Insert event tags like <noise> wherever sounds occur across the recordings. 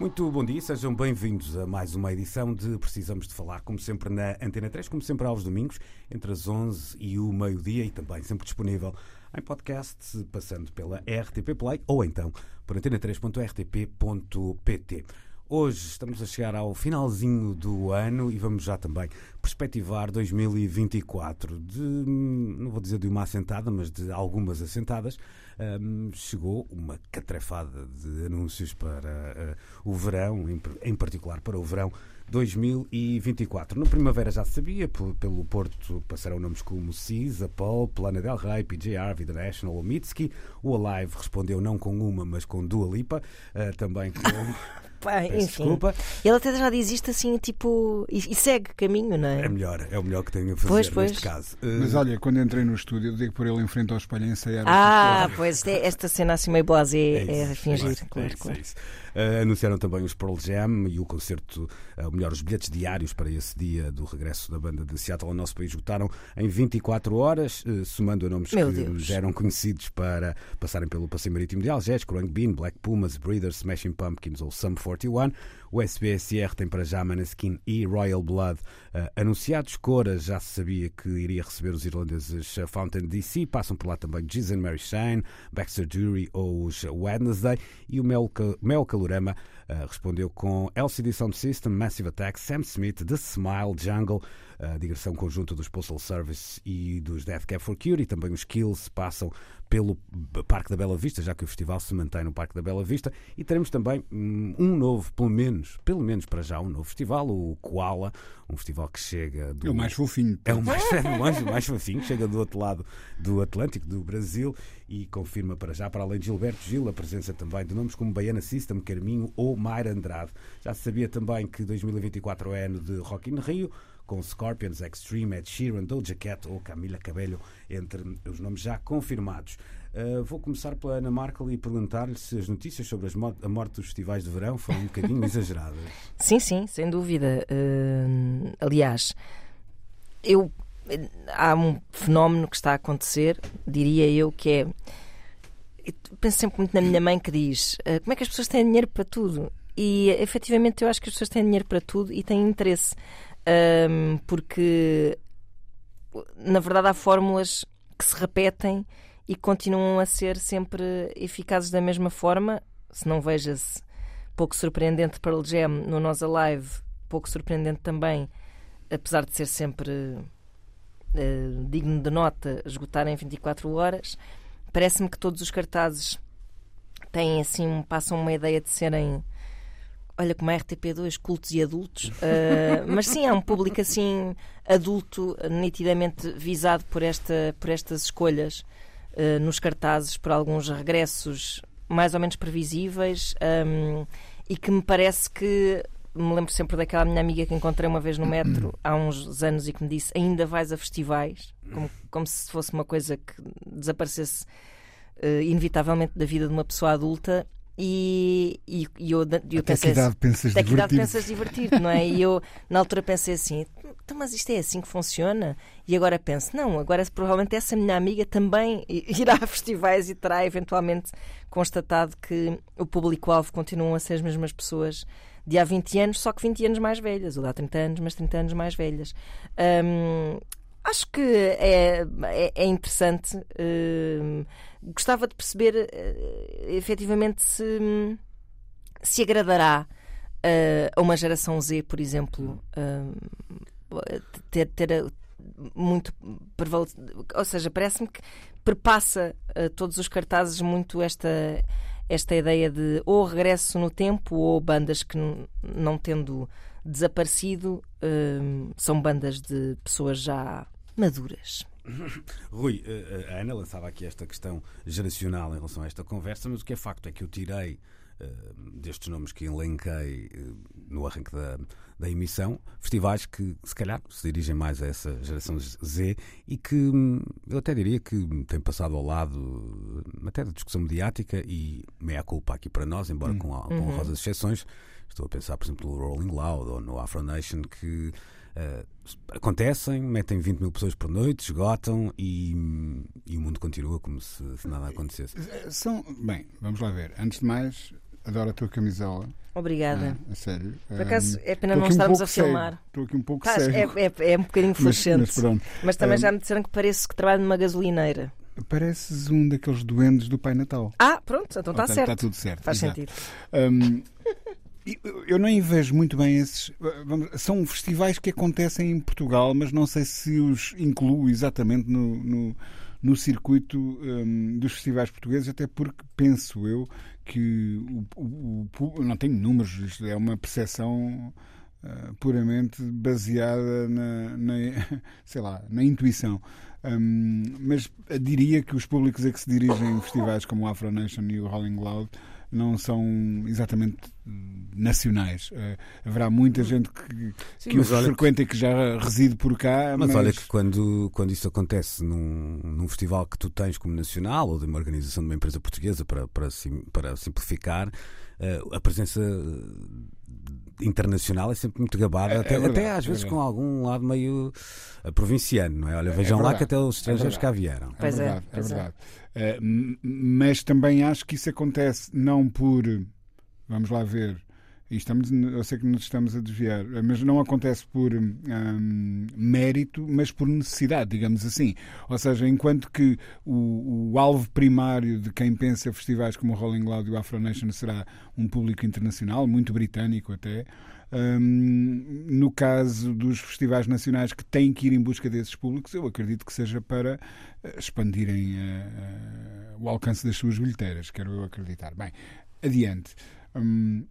Muito bom dia, sejam bem-vindos a mais uma edição de Precisamos de Falar, como sempre na Antena 3, como sempre aos domingos, entre as 11 e o meio-dia e também sempre disponível em podcast, passando pela RTP Play ou então por antena3.rtp.pt. Hoje estamos a chegar ao finalzinho do ano e vamos já também perspectivar 2024. De, não vou dizer de uma assentada, mas de algumas assentadas. Um, chegou uma catrefada de anúncios para uh, o verão, em, em particular para o verão 2024. No Primavera já se sabia, pelo Porto passarão nomes como Cisa, Paul, Plana Del Rey, PJR, Vida National ou. O Alive respondeu não com uma, mas com Dua Lipa, uh, também com... <laughs> Pá, Peço enfim. desculpa. Ele até já diz isto assim, tipo. E, e segue caminho, não é? É melhor, é o melhor que tenho a fazer Pois, pois. neste caso. Mas Uh, olha, quando entrei no estúdio, eu digo por ele em frente ao espelho a ensaiar. Ah, pois, é- esta cena assim meio blasé é, isso, fingir, isso, claro, é isso, claro. é isso. Uh, anunciaram também os Pearl Jam e o concerto, uh, ou melhor, os bilhetes diários para esse dia do regresso da banda de Seattle ao nosso país esgotaram em 24 horas, uh, somando a nomes Meu que Deus. já eram conhecidos para passarem pelo passeio marítimo de Algés, Krang Bean, Black Pumas, Breeders, Smashing Pumpkins ou Sum 41. O SBSR tem para já Maneskin e Royal Blood uh, anunciados. Cora já se sabia que iria receber os irlandeses uh, Fountain DC. Passam por lá também and Mary Shane, Baxter Jury ou os Wednesday. E o Mel, Mel Calorama uh, respondeu com LCD Sound System, Massive Attack, Sam Smith, The Smile, Jungle, a digressão conjunta dos Postal Service e dos Death Cab for Curie. Também os Kills passam pelo Parque da Bela Vista, já que o festival se mantém no Parque da Bela Vista. E teremos também hum, um novo, pelo menos, pelo menos para já, um novo festival, o Koala, um festival que chega do. É o mais fofinho. É o mais, <laughs> é o mais, o mais fofinho, chega do outro lado do Atlântico, do Brasil, e confirma para já, para além de Gilberto Gil, a presença também de nomes como Baiana System, Carminho ou Mayra Andrade. Já se sabia também que 2024 é ano de Rock in Rio, com Scorpions, Extreme, Ed Sheeran, Doja Cat ou Camila Cabello, entre os nomes já confirmados. Uh, vou começar pela Ana Markel e perguntar-lhe se as notícias sobre as mo- a morte dos festivais de verão foram um bocadinho <laughs> exageradas. Sim, sim, sem dúvida. Hum, aliás, eu há um fenómeno que está a acontecer, diria eu, que é. eu Penso sempre muito na minha mãe que diz "Ah, como é que as pessoas têm dinheiro para tudo? E efetivamente eu acho que as pessoas têm dinheiro para tudo e têm interesse. Hum, porque na verdade há fórmulas que se repetem e continuam a ser sempre eficazes da mesma forma. Se não veja-se pouco surpreendente Pearl Jam no Nós Alive, pouco surpreendente também, apesar de ser sempre eh, digno de nota, esgotar em 24 horas. Parece-me que todos os cartazes têm assim, um- passam uma ideia de serem olha como a RTP2, cultos e adultos, <laughs> eh, mas sim, há um público assim adulto, nitidamente visado por, esta, por estas escolhas eh, nos cartazes, por alguns regressos mais ou menos previsíveis ehm, e que me parece que me lembro sempre daquela minha amiga que encontrei uma vez no metro <clears throat> há uns anos e que me disse ainda vais a festivais? Como, como se fosse uma coisa que desaparecesse eh, inevitavelmente da vida de uma pessoa adulta e, e, e eu, eu Até que pensei assim, idade pensas até que idade pensas divertir-te, não é? E eu, na altura, pensei assim: "Então, mas isto é assim que funciona? E agora penso: não, agora provavelmente essa minha amiga também irá a festivais e terá eventualmente constatado que o público-alvo continuam a ser as mesmas pessoas de há 20 anos, só que 20 anos mais velhas, ou de há 30 anos, mas 30 anos mais velhas. Hum, acho que é, é, é interessante. hum, gostava de perceber eh, efetivamente se, se agradará eh, a uma geração Z, por exemplo, eh, ter, ter eh, muito ou seja, parece-me que perpassa todos os cartazes muito esta esta ideia de ou regresso no tempo ou bandas que não tendo desaparecido eh, são bandas de pessoas já maduras. Rui, eh, a Ana lançava aqui esta questão geracional em relação a esta conversa, mas o que é facto é que eu tirei eh, destes nomes que elenquei eh, no arranque da, da emissão, festivais que se calhar se dirigem mais a essa geração Z e que hum, eu até diria que têm passado ao lado até da discussão mediática e meia culpa aqui para nós, embora com, com Uhum. honrosas exceções. Estou a pensar, por exemplo, no Rolling Loud ou no Afro Nation que eh, acontecem, metem 20 mil pessoas por noite, esgotam e, e o mundo continua como se, se nada acontecesse. Eh, São, bem, vamos lá ver. Antes de mais, adoro a tua camisola. Obrigada. Ah, a sério. Por acaso, é pena Estou não aqui um estarmos pouco a filmar. Estou aqui um pouco Faz, é, cego. é, é um bocadinho Mas, fluorescente. mas pronto. Mas também Um, já me disseram que parece que trabalho numa gasolineira. Pareces um daqueles doentes do Pai Natal. Ah, pronto, então está certo. Está tudo certo. Faz exato. sentido. E eu nem vejo muito bem esses. vamos- são festivais que acontecem em Portugal, mas não sei se os incluo exatamente no, no, no circuito hum, dos festivais portugueses, até porque penso eu que o, o- não tenho números, isto é uma percepção ah, puramente baseada na, na, <laughs> sei lá, na intuição. Hum, mas diria que os públicos a que se dirigem festivais como o Afro Nation e o Rolling Loud não são exatamente nacionais. Eh, haverá muita gente que, Sim, que mas os frequenta e que já reside por cá. Mas, olha que quando, quando isso acontece num, num festival que tu tens como nacional ou de uma organização de uma empresa portuguesa, para, para, sim- para simplificar, a presença eh, internacional é sempre muito gabada, É- é até, verdade, até às é vezes verdade. com algum lado meio eh, provinciano, não é? Olha, É vejam lá que até os é estrangeiros cá vieram. É Pois é, verdade, é, é. verdade. Eh, mas também acho que isso acontece não por. Vamos lá ver. E estamos, eu sei que nos estamos a desviar, mas não acontece por hum, mérito, mas por necessidade, digamos assim. Ou seja, enquanto que o, o alvo primário de quem pensa festivais como o Rolling Loud e o Afro Nation será um público internacional, muito britânico até, hum, no caso dos festivais nacionais que têm que ir em busca desses públicos, eu acredito que seja para eh, expandirem eh, eh, o alcance das suas bilheteiras, quero eu acreditar. Bem, adiante. Hum,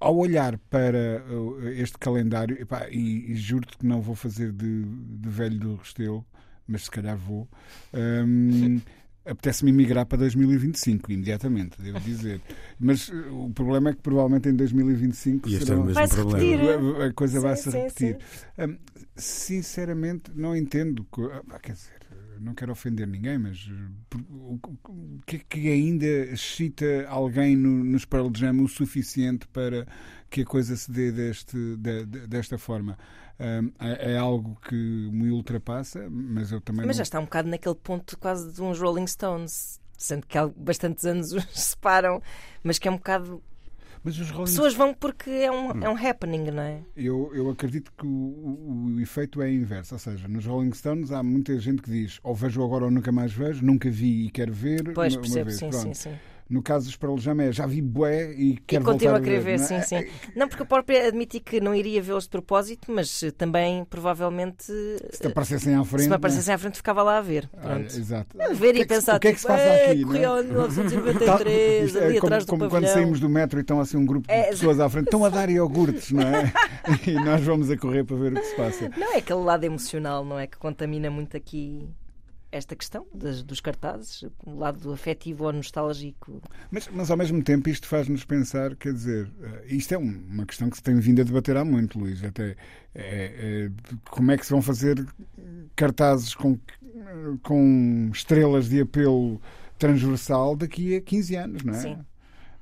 ao olhar para uh, este calendário, epá, e, e juro-te que não vou fazer de, de velho do Restelo, mas se calhar vou, hum, apetece-me emigrar para 2025, imediatamente, devo dizer. Mas uh, o problema é que provavelmente em 2025 E é o mesmo problema. repetir. a, coisa Sim, vai se sim, repetir. Hum, sinceramente, não entendo. co- ah, Quer dizer, não quero ofender ninguém, mas eh, o que é que ainda excita alguém no, nos Pearl Jam o suficiente para que a coisa se dê deste, de- de- desta forma? Hum, é, é algo que me ultrapassa, mas eu também Mas já não... está um bocado naquele ponto quase de uns Rolling Stones. Sendo que há bastantes anos <laughs> os separam, mas que é um bocado. Mas os Rolling Pessoas vão porque é um, é um happening, não é? Eu, eu acredito que o, o- o efeito é inverso. Ou seja, nos Rolling Stones há muita gente que diz ou vejo agora ou nunca mais vejo, nunca vi e quero ver. Pois, uma, uma percebo, vez. sim, Pronto. sim, sim. No caso dos Pearl Jam é já vi bué e E quero continuo voltar a querer ver, sim, é? sim. Não, porque eu próprio admiti que não iria vê-los de propósito, mas eh, também provavelmente eh, Se te aparecessem à frente. se me não é? aparecesse à frente ficava lá a ver. Olha, Pronto. exato. A ver O que e é que pensar, o que é que se tipo, passa "Eh, aqui? não é? correu em 1993, <laughs> Isto é ali como, atrás do como quando saímos do metro e estão assim um grupo de É, pessoas à frente, estão a dar iogurtes, não é? <laughs> <laughs> E nós vamos a correr para ver o que se passa. Não é aquele lado emocional, não é? Que contamina muito aqui esta questão das- dos cartazes, o lado afetivo ou nostálgico. Mas, mas ao mesmo tempo isto faz-nos pensar, quer dizer, eh, isto é um- uma questão que se tem vindo a debater há muito, Luís, até é, é, como é que se vão fazer cartazes com, com estrelas de apelo transversal daqui a 15 anos, não é? Sim.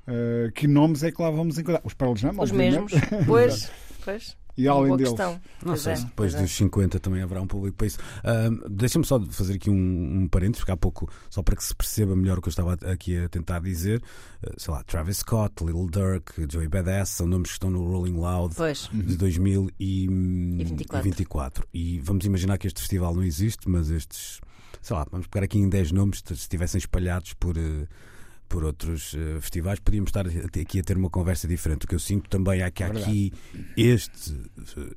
Eh, que nomes é que lá vamos encontrar? Os Pearl Jam, Os obviamente. mesmos. <laughs> Pois, pois. E além deles. questão. Não Pois sei é, se depois pois é. dos 50 também haverá um público para isso. Ahm, Deixa-me só fazer aqui um, um parênteses, porque há pouco, só para que se perceba melhor o que eu estava aqui a tentar dizer, eh, sei lá, Travis Scott, Little Dirk, Joey Badass, são nomes que estão no Rolling Loud Pois. de 2024. 24. E vamos imaginar que este festival não existe, mas estes, sei lá, vamos pegar aqui em 10 nomes, se estivessem espalhados por. eh, por outros eh, festivais, podíamos estar aqui a ter uma conversa diferente. O que eu sinto também é que há É aqui este,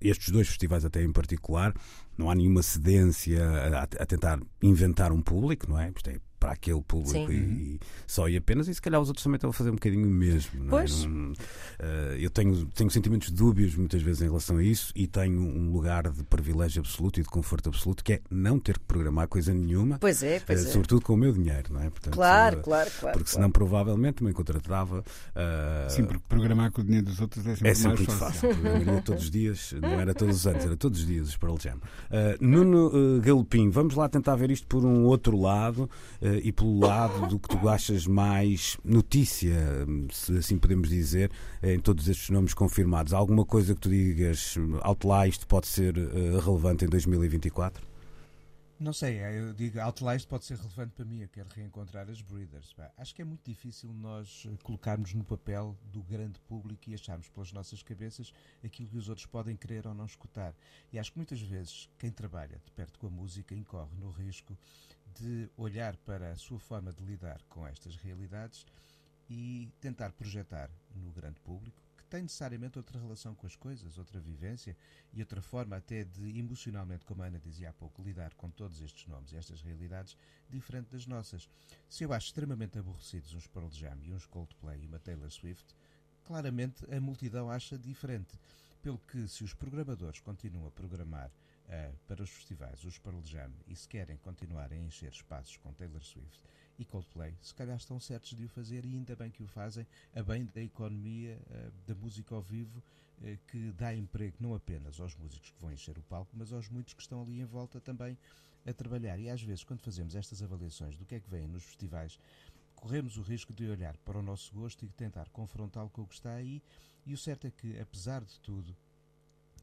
estes dois festivais, até em particular, não há nenhuma cedência a, a tentar inventar um público, não é? Isto é para aquele público e, e só e apenas, e se calhar os outros também estão a fazer um bocadinho o mesmo. não é? Pois. Não- eh, eu tenho, tenho sentimentos dúbios muitas vezes em relação a isso e tenho um lugar de privilégio absoluto e de conforto absoluto que é não ter que programar coisa nenhuma, Pois é, pois eh, é. sobretudo com o meu dinheiro, não é? Portanto, Claro, eh, claro, claro. Porque senão provavelmente me contratava. Sim, porque programar com o dinheiro dos outros é sempre, é sempre mais muito fácil. fácil. Todos os dias, não era todos os anos, era todos os dias os Pearl Jam. Uh, Nuno uh, Galopim, vamos lá tentar ver isto por um outro lado uh, e pelo lado do que tu achas mais notícia, se assim podemos dizer, em todos estes nomes confirmados. Há alguma coisa que tu digas, isto pode ser uh, relevante em 2024? Não sei, eu digo, Outlast pode ser relevante para mim, eu quero reencontrar as Breeders. Acho que é muito difícil nós eh, colocarmos no papel do grande público e acharmos pelas nossas cabeças aquilo que os outros podem querer ou não escutar. E acho que muitas vezes quem trabalha de perto com a música incorre no risco de olhar para a sua forma de lidar com estas realidades e tentar projetar no grande público que tem necessariamente outra relação com as coisas, outra vivência e outra forma até de emocionalmente, como a Ana dizia há pouco, lidar com todos estes nomes e estas realidades diferente das nossas. Se eu acho extremamente aborrecidos uns Pearl Jam e uns Coldplay e uma Taylor Swift, claramente a multidão acha diferente. Pelo que, se os programadores continuam a programar ah, para os festivais os Pearl Jam e se querem continuar a encher espaços com Taylor Swift e Coldplay, se calhar estão certos de o fazer e ainda bem que o fazem, a bem da economia ah, da música ao vivo, eh, que dá emprego não apenas aos músicos que vão encher o palco, mas aos muitos que estão ali em volta também a trabalhar. E às vezes, quando fazemos estas avaliações do que é que vem nos festivais, corremos o risco de olhar para o nosso gosto e tentar confrontá-lo com o que está aí. E o certo é que, apesar de tudo,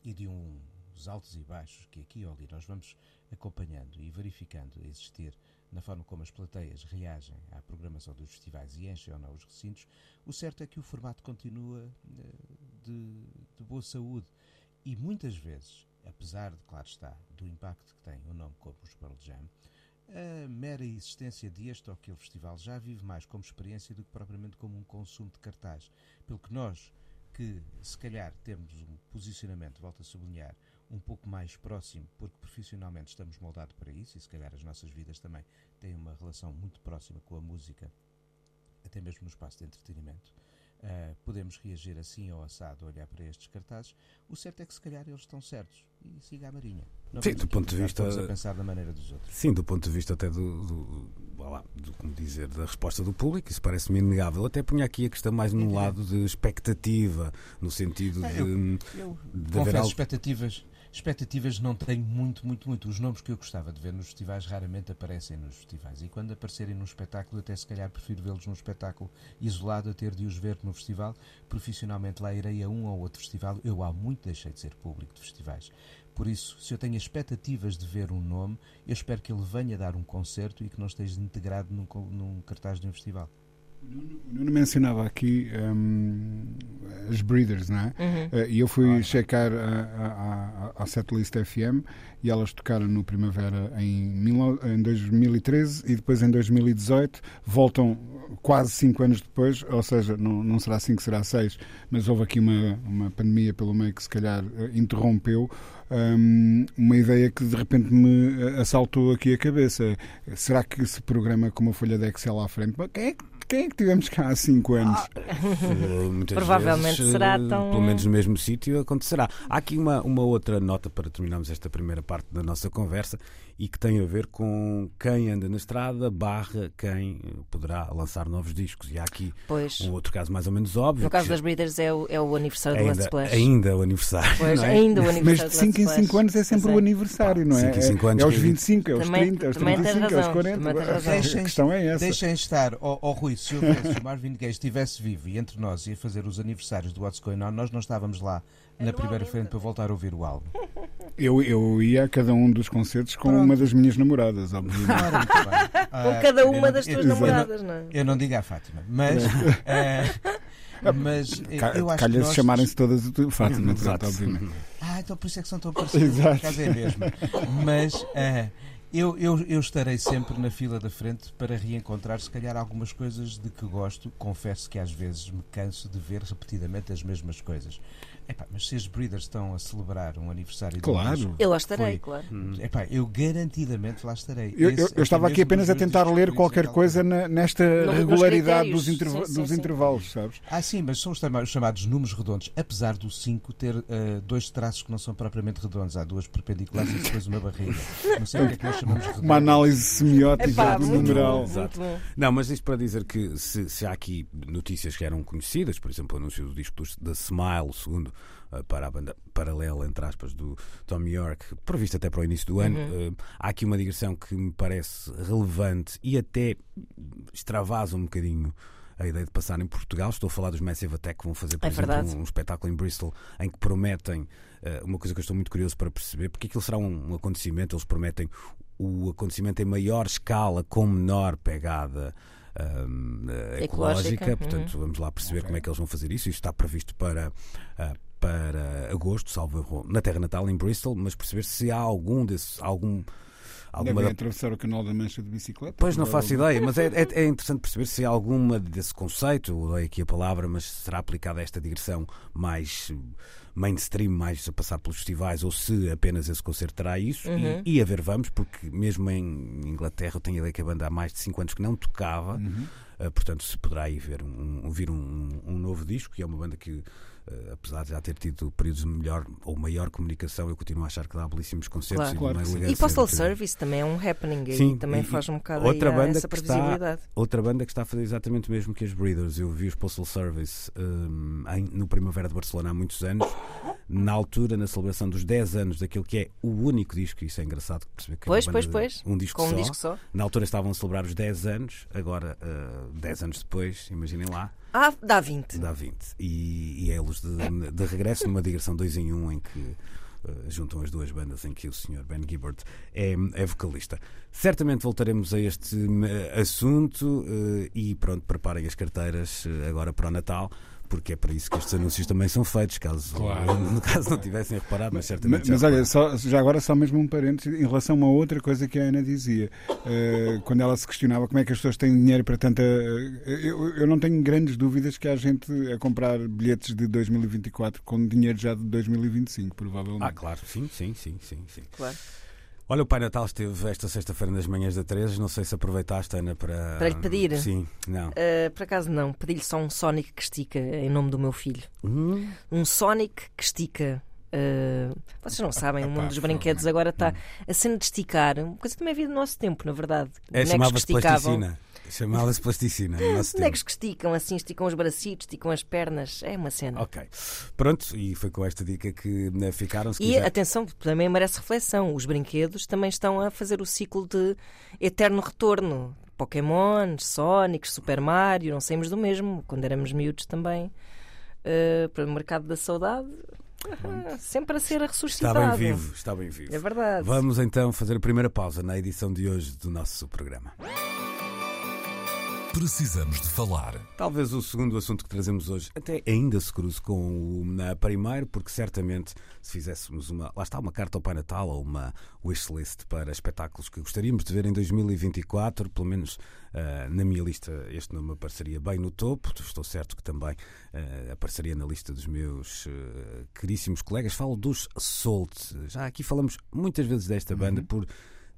e de uns altos e baixos que aqui ou ali nós vamos acompanhando e verificando existir na forma como as plateias reagem à programação dos festivais e enchem ou não os recintos, o certo é que o formato continua eh, de, de boa saúde. E muitas vezes, apesar de, claro está, do impacto que tem um nome como os Pearl Jam, a mera existência deste ou aquele festival já vive mais como experiência do que propriamente como um consumo de cartaz. Pelo que nós, que se calhar temos um posicionamento, volto a sublinhar, um pouco mais próximo, porque profissionalmente estamos moldados para isso e se calhar as nossas vidas também têm uma relação muito próxima com a música, até mesmo no espaço de entretenimento. Uh, podemos reagir assim ou assado, olhar para estes cartazes. O certo é que se calhar eles estão certos e siga a marinha. Não Sim, do ponto de vista- a pensar da maneira dos outros. Sim, do ponto de vista até do, do, lá, do- como dizer, da resposta do público, isso parece-me inegável. Eu até punha aqui a questão mais num Evidente. lado de expectativa, no sentido Ah, de, eu- de Eu haver confesso, algo. expectativas, expectativas não tenho muito, muito, muito. Os nomes que eu gostava de ver nos festivais raramente aparecem nos festivais. E quando aparecerem num espetáculo, até se calhar prefiro vê-los num espetáculo isolado a ter de os ver no festival. Profissionalmente lá irei a um ou outro festival. Eu há muito deixei de ser público de festivais. Por isso, se eu tenho expectativas de ver um nome, eu espero que ele venha dar um concerto e que não esteja integrado num, num cartaz de um festival. O Nuno mencionava aqui hum, as Breeders, não é? Uhum. Eh, E eu fui checar a, a, a, a setlist FM e elas tocaram no Primavera em, mil- em 2013 e depois em 2018 voltam quase 5 anos depois, ou seja, não, não será 5, será 6, mas houve aqui uma, uma pandemia pelo meio que se calhar eh, interrompeu hum, uma ideia que de repente me eh, assaltou aqui a cabeça. Será que se programa com uma folha de Excel à frente? Quem é, que- quem é que tivemos cá há 5 anos? Muitas Provavelmente vezes, será uh, tão- Pelo menos no mesmo sítio acontecerá. Há aqui uma, uma outra nota para terminarmos esta primeira parte da nossa conversa e que tem a ver com quem anda na estrada barra quem uh, poderá lançar novos discos. E há aqui Pois. um outro caso mais ou menos óbvio. No caso das Breeders é o, é o aniversário do ainda, Let's Splash. ainda o aniversário. Pois, não é? ainda o Mas aniversário de do 5 em Let's 5 Splash. anos é sempre Pois o aniversário, não é? cinco em cinco anos é aos que- 25, é aos Também- 30, é aos também tens 35, é aos razão, 40. também tens razão. A questão é essa. Deixem estar, ó ó, Rui, se, houvesse, se o Marvin Gaye estivesse vivo e entre nós ia fazer os aniversários do What's Going On, nós não estávamos lá na primeira frente para voltar a ouvir o álbum. Eu, eu ia a cada um dos concertos com Pronto. uma das minhas namoradas, obviamente. Bem. <laughs> Com Ah, cada eu uma não- das tuas eu namoradas, não é? Eu não digo à Fátima, mas. <laughs> ah, mas Ca- eu acho que Calha-se nós... chamarem-se todas Fátima, Exato. pronto, obviamente. Ah, então por isso é que são tão <laughs> parecidos. Exato. É mesmo. Mas ah, eu, eu, eu estarei sempre na fila da frente para reencontrar, se calhar, algumas coisas de que gosto. Confesso que às vezes me canso de ver repetidamente as mesmas coisas. Epá, mas se as Breeders estão a celebrar um aniversário Claro. do disco, Eu lá estarei, Foi. claro. epá, eu garantidamente lá estarei. Eu, eu- eu estava aqui mesmo apenas a tentar ler qualquer coisa na- nesta nos regularidade dos, interva- Sim, sim, dos sim. intervalos, sabes? Ah, sim, mas são os chama- os chamados números redondos, apesar do 5 ter eh, dois traços que não são propriamente redondos. Há duas perpendiculares e depois uma barriga. Não sei o que é que nós chamamos de redondo. Uma análise semiótica Epá, do muito numeral. bom, muito bom. Não, mas isto para dizer que se, se há aqui notícias que eram conhecidas, por exemplo, o anúncio do disco da Smile, segundo, para a banda paralela, entre aspas, do Tom York, previsto até para o início do ano, eh, há aqui uma digressão que me parece relevante e até extravasa um bocadinho a ideia de passar em Portugal. Estou a falar dos Massive Attack que vão fazer, por É exemplo, um, um espetáculo em Bristol em que prometem eh, uma coisa que eu estou muito curioso para perceber, porque aquilo será um, um acontecimento, eles prometem o acontecimento em maior escala, com menor pegada hum, eh, Ecológica, ecológica. Portanto, vamos lá perceber como é que eles vão fazer isso. Isto está previsto para. ah, para agosto, salvo erro, na Terra Natal, em Bristol, mas perceber se há algum desse, algum, alguma Devem da- atravessar o canal da Mancha de bicicleta. Pois não faço ideia, mas é, é- é interessante perceber se há alguma desse conceito, eu dei aqui a palavra, mas será aplicada a esta digressão mais mainstream, mais a passar pelos festivais, ou se apenas esse concerto terá isso. Uhum. E, e a ver, vamos, porque mesmo em Inglaterra eu tenho a ideia que a banda há mais de 5 anos que não tocava, Uhum. eh, portanto se poderá aí ver um, um- vir um, um novo disco, que é uma banda que. Eh, apesar de já ter tido períodos de melhor ou maior comunicação, eu continuo a achar que dá belíssimos concertos Claro. e Claro E Postal. Service também é um happening Sim, e também e- faz um bocado outra banda essa que está- previsibilidade. Outra banda que está a fazer exatamente o mesmo que as Breeders. Eu vi os Postal Service hum, em- no Primavera de Barcelona há muitos anos. Na altura, na celebração dos 10 anos daquilo que é o único disco, isso é engraçado perceber que é Pois, pois, pois. um disco Com um só. disco só. Na altura estavam a celebrar os 10 anos, agora, uh, 10 anos depois, imaginem lá, Ah, dá 20. dá 20. E, e é eles de, de regresso numa digressão 2 em 1 um, em que uh, juntam as duas bandas em que o Sr. Ben Gibbard é, é vocalista. Certamente voltaremos a este uh, assunto uh, e pronto, preparem as carteiras uh, agora para o Natal. Porque é para isso que estes anúncios também são feitos, caso, Claro. <laughs> no caso não tivessem reparado, mas Mas, certamente já mas olha, repararam. só, já agora só mesmo um parênteses em relação a uma outra coisa que a Ana dizia. Eh, quando ela se questionava como é que as pessoas têm dinheiro para tanta. eh, eu, eu não tenho grandes dúvidas que há gente a comprar bilhetes de 2024 com dinheiro já de 2025, provavelmente. Ah, claro, sim, sim, sim, sim, sim. Claro. Olha, o Pai Natal esteve esta sexta-feira nas manhãs da 13. Não sei se aproveitaste, Ana, para. Para lhe pedir? Sim, não. Uh, por acaso não, pedi-lhe só um Sonic que estica em nome do meu filho. Hum, Um Sonic que estica. uh, vocês não sabem, o <laughs> mundo dos brinquedos agora está a cena de esticar. Uma coisa que também havia do nosso tempo, na verdade. É, chamava-se plasticina. Chamava-se plasticina no nosso. Bonecos que esticam assim, esticam os bracitos, esticam as pernas. É uma cena. Ok. Pronto, e foi com esta dica que né, ficaram. E quiser- atenção, também merece reflexão. Os brinquedos também estão a fazer o ciclo de eterno retorno. Pokémon, Sonic, Super Mario, não saímos do mesmo. Quando éramos miúdos também. uh, para o mercado da saudade, ah, <laughs> sempre a ser Está ressuscitado. bem vivo, está bem vivo. É verdade. Vamos então fazer a primeira pausa na edição de hoje do nosso programa. Precisamos de falar. Talvez o segundo assunto que trazemos hoje até ainda se cruze com o na primeiro, porque certamente se fizéssemos uma, lá está, uma carta ao Pai Natal ou uma wishlist para espetáculos que gostaríamos de ver em 2024, pelo menos ah, na minha lista este nome apareceria bem no topo, estou certo que também ah, apareceria na lista dos meus ah, caríssimos colegas. Falo dos Salt. Já aqui falamos muitas vezes desta banda por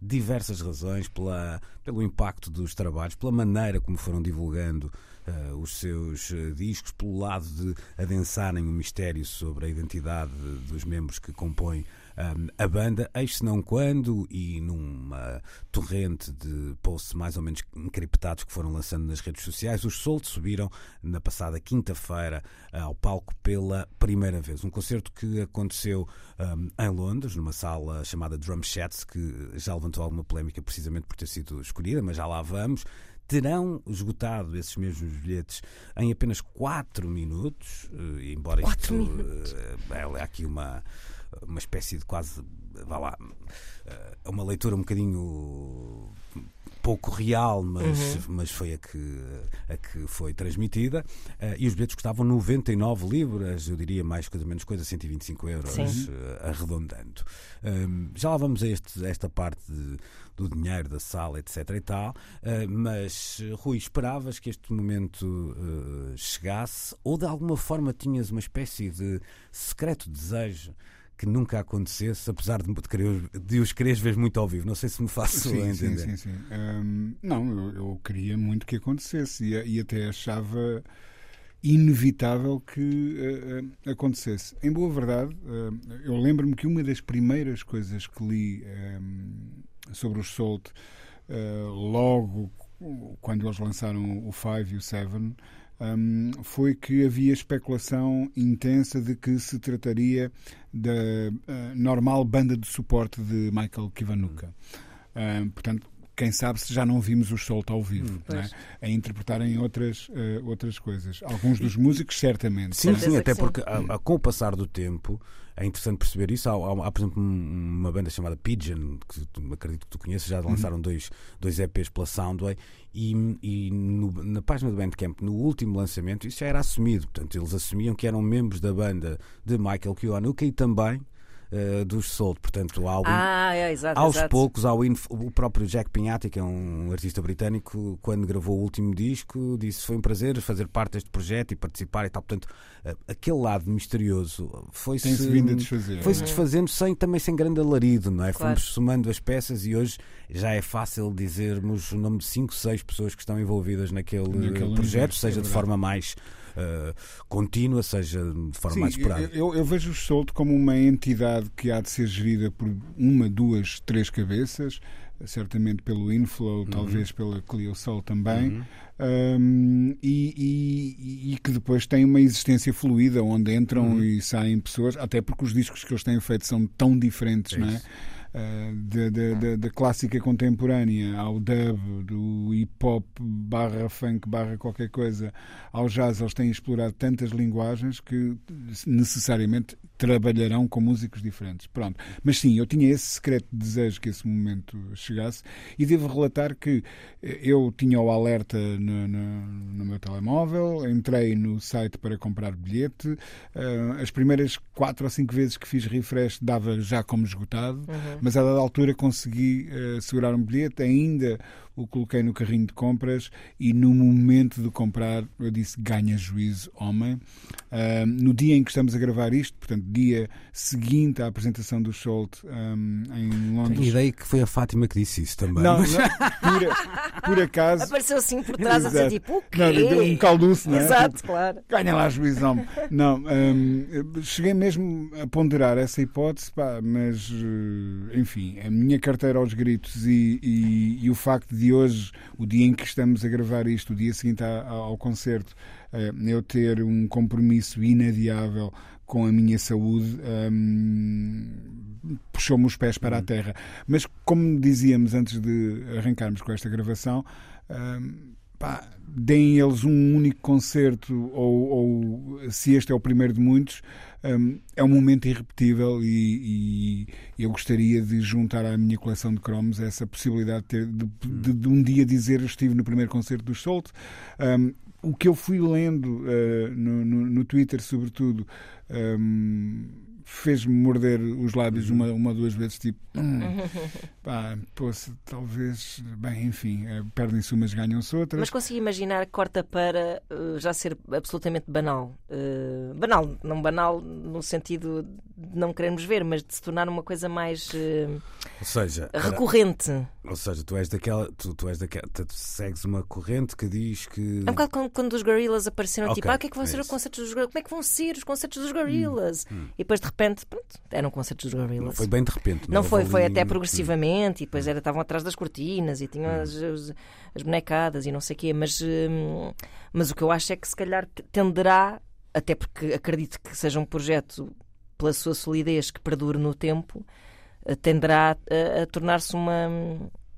diversas razões, pela, pelo impacto dos trabalhos, pela maneira como foram divulgando eh, os seus eh, discos, pelo lado de adensarem o mistério sobre a identidade dos membros que compõem um, a banda, eis não quando, e numa torrente de posts mais ou menos encriptados que foram lançando nas redes sociais, os Soul subiram na passada quinta-feira ao palco pela primeira vez. Um concerto que aconteceu um, em Londres, numa sala chamada Drum Shats, que já levantou alguma polémica precisamente por ter sido escolhida, mas já lá vamos terão esgotado esses mesmos bilhetes em apenas 4 minutos, eh, embora Quatro isto minutos. eh, é aqui uma uma espécie de quase, vá lá, eh, uma leitura um bocadinho pouco real, mas, Uhum. mas foi a que, a que foi transmitida. Eh, e os bilhetes custavam 99 libras, eu diria mais coisa menos coisa, 125 euros, eh, arredondando. Um, já lá vamos a, este- a esta parte de- do dinheiro, da sala, etc. e tal, mas Rui, esperavas que este momento chegasse ou de alguma forma tinhas uma espécie de secreto desejo? Que nunca acontecesse, apesar de, de, querer- de os quereres ver muito ao vivo. Não sei se me faço Sim, sim, entender. sim, sim. Hum, não, eu, eu queria muito que acontecesse e, e até achava inevitável que eh, eh, acontecesse. Em boa verdade, eh, eu lembro-me que uma das primeiras coisas que li hum, sobre os Salt, logo quando eles lançaram o 5 e o 7, hum, foi que havia especulação intensa de que se trataria da eh, normal banda de suporte de Michael Kiwanuka. Hum, portanto, quem sabe se já não vimos os Salt ao vivo, não é? A interpretarem outras, eh, outras coisas. Alguns dos músicos, certamente. Sim, sim, até porque a- a- com o passar do tempo é interessante perceber isso. Há, há- há, por exemplo, um- uma banda chamada Pigeon, que tu, acredito que tu conheces, já lançaram dois, dois EPs pela Soundway. E, e no- na página do Bandcamp, no último lançamento, isso já era assumido. Portanto, eles assumiam que eram membros da banda de Michael Kiwanuka e também eh, dos Soul. Portanto, o álbum Ah, é, exato. aos exato. poucos, ao o próprio Jack Pinhatti, que é um artista britânico, quando gravou o último disco, disse foi um prazer fazer parte deste projeto e participar e tal. Portanto, eh, aquele lado misterioso foi-se a desfazer. foi-se desfazendo sem, também sem grande alarido, não é? Claro. Fomos somando as peças e hoje já é fácil dizermos o nome de 5, 6 pessoas que estão envolvidas naquele, Naquele projeto, universo, seja é de forma mais eh, contínua, seja de forma Sim, mais esporádica. eu, eu vejo o Solto como uma entidade que há de ser gerida por uma, duas, três cabeças, certamente pelo Inflow, talvez pela Clio Soul também, um, e, e- e que depois tem uma existência fluida, onde entram e saem pessoas, até porque os discos que eles têm feito são tão diferentes, não é? Da, da- da- da clássica contemporânea ao dub, do hip hop barra funk barra qualquer coisa ao jazz, eles têm explorado tantas linguagens que necessariamente trabalharão com músicos diferentes. Pronto. Mas sim, eu tinha esse secreto desejo que esse momento chegasse e devo relatar que eh, eu tinha o alerta no, no- no meu telemóvel, entrei no site para comprar bilhete, eh, as primeiras quatro ou cinco vezes que fiz refresh dava já como esgotado, mas a dada altura consegui eh, segurar um bilhete, ainda o coloquei no carrinho de compras e no momento de comprar eu disse ganha juízo, homem. Ah, no dia em que estamos a gravar isto, portanto, dia seguinte à apresentação do Scholt um, em Tenho Londres. ideia que foi a Fátima que disse isso também. Não, mas- não, <laughs> por, por acaso. Apareceu assim por trás a dizer Exato. tipo, o quê? Não, deu um calduço, não é? Exato, claro. Ganha lá juízo, homem. Não, hum, cheguei mesmo a ponderar essa hipótese, pá, mas enfim, a minha carteira aos gritos e, e- e o facto de hoje, o dia em que estamos a gravar isto, o dia seguinte ao concerto, eh, eu ter um compromisso inadiável com a minha saúde. hum, Puxou-me os pés para a terra. Mas, como dizíamos antes de arrancarmos com esta gravação, hum, pá, deem eles um único concerto, ou, ou se este é o primeiro de muitos, hum, é um momento irrepetível e, e eu gostaria de juntar à minha coleção de cromos essa possibilidade de, ter, de, de- de um dia dizer estive no primeiro concerto do Solt. Hum, o que eu fui lendo uh, no, no, no Twitter, sobretudo, hum, fez-me morder os lábios uma, uma ou duas vezes, tipo, hum, pá, poça, talvez, bem, enfim, eh, perdem-se umas, ganham-se outras. Mas consigo imaginar que corta para eh, já ser absolutamente banal. Eh, banal, não banal no sentido de não querermos ver, mas de se tornar uma coisa mais eh, Ou seja, era- recorrente. ou seja, tu és daquela, tu, tu és daquela, tu segues uma corrente que diz que É um bocado como quando os Gorillaz apareceram, Ok, tipo, ah, o que é que vão é ser os isso. Hum, concertos dos Gorillaz? Como é que vão ser os concertos dos Gorillaz? E depois de repente, pronto, eram concertos dos não Gorillaz. foi bem de repente. Não foi, houve foi ali- até progressivamente, e depois era, estavam atrás das cortinas e tinham Hum. as, as- as bonecadas e não sei o quê, mas, hum, mas o que eu acho é que se calhar tenderá, até porque acredito que seja um projeto pela sua solidez que perdure no tempo, eh, tenderá a, a tornar-se uma,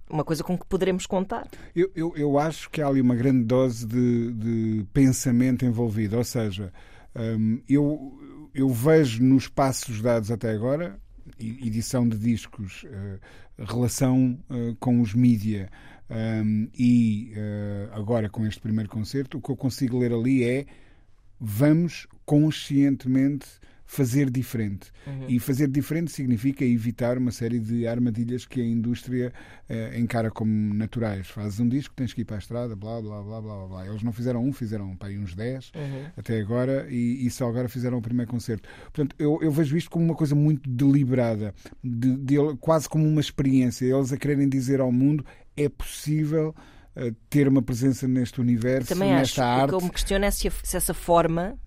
uma coisa com que poderemos contar. Eu, eu, eu acho que há ali uma grande dose de, de pensamento envolvido. Ou seja, hum, eu eu vejo nos passos dados até agora, edição de discos, uh, relação uh, com os mídia um, e uh, agora com este primeiro concerto, o que eu consigo ler ali é vamos conscientemente fazer diferente. Uhum. E fazer diferente significa evitar uma série de armadilhas que a indústria uh, encara como naturais. Fazes um disco, tens que ir para a estrada, blá, blá, blá, blá, blá. Eles não fizeram um, fizeram para aí uns 10 uhum. até agora e, e, só agora fizeram o primeiro concerto. Portanto, eu, eu vejo isto como uma coisa muito deliberada, de, de, quase como uma experiência. Eles a quererem dizer ao mundo é possível uh, ter uma presença neste universo, Também nesta acho. arte. O que eu me questiono é se, se essa forma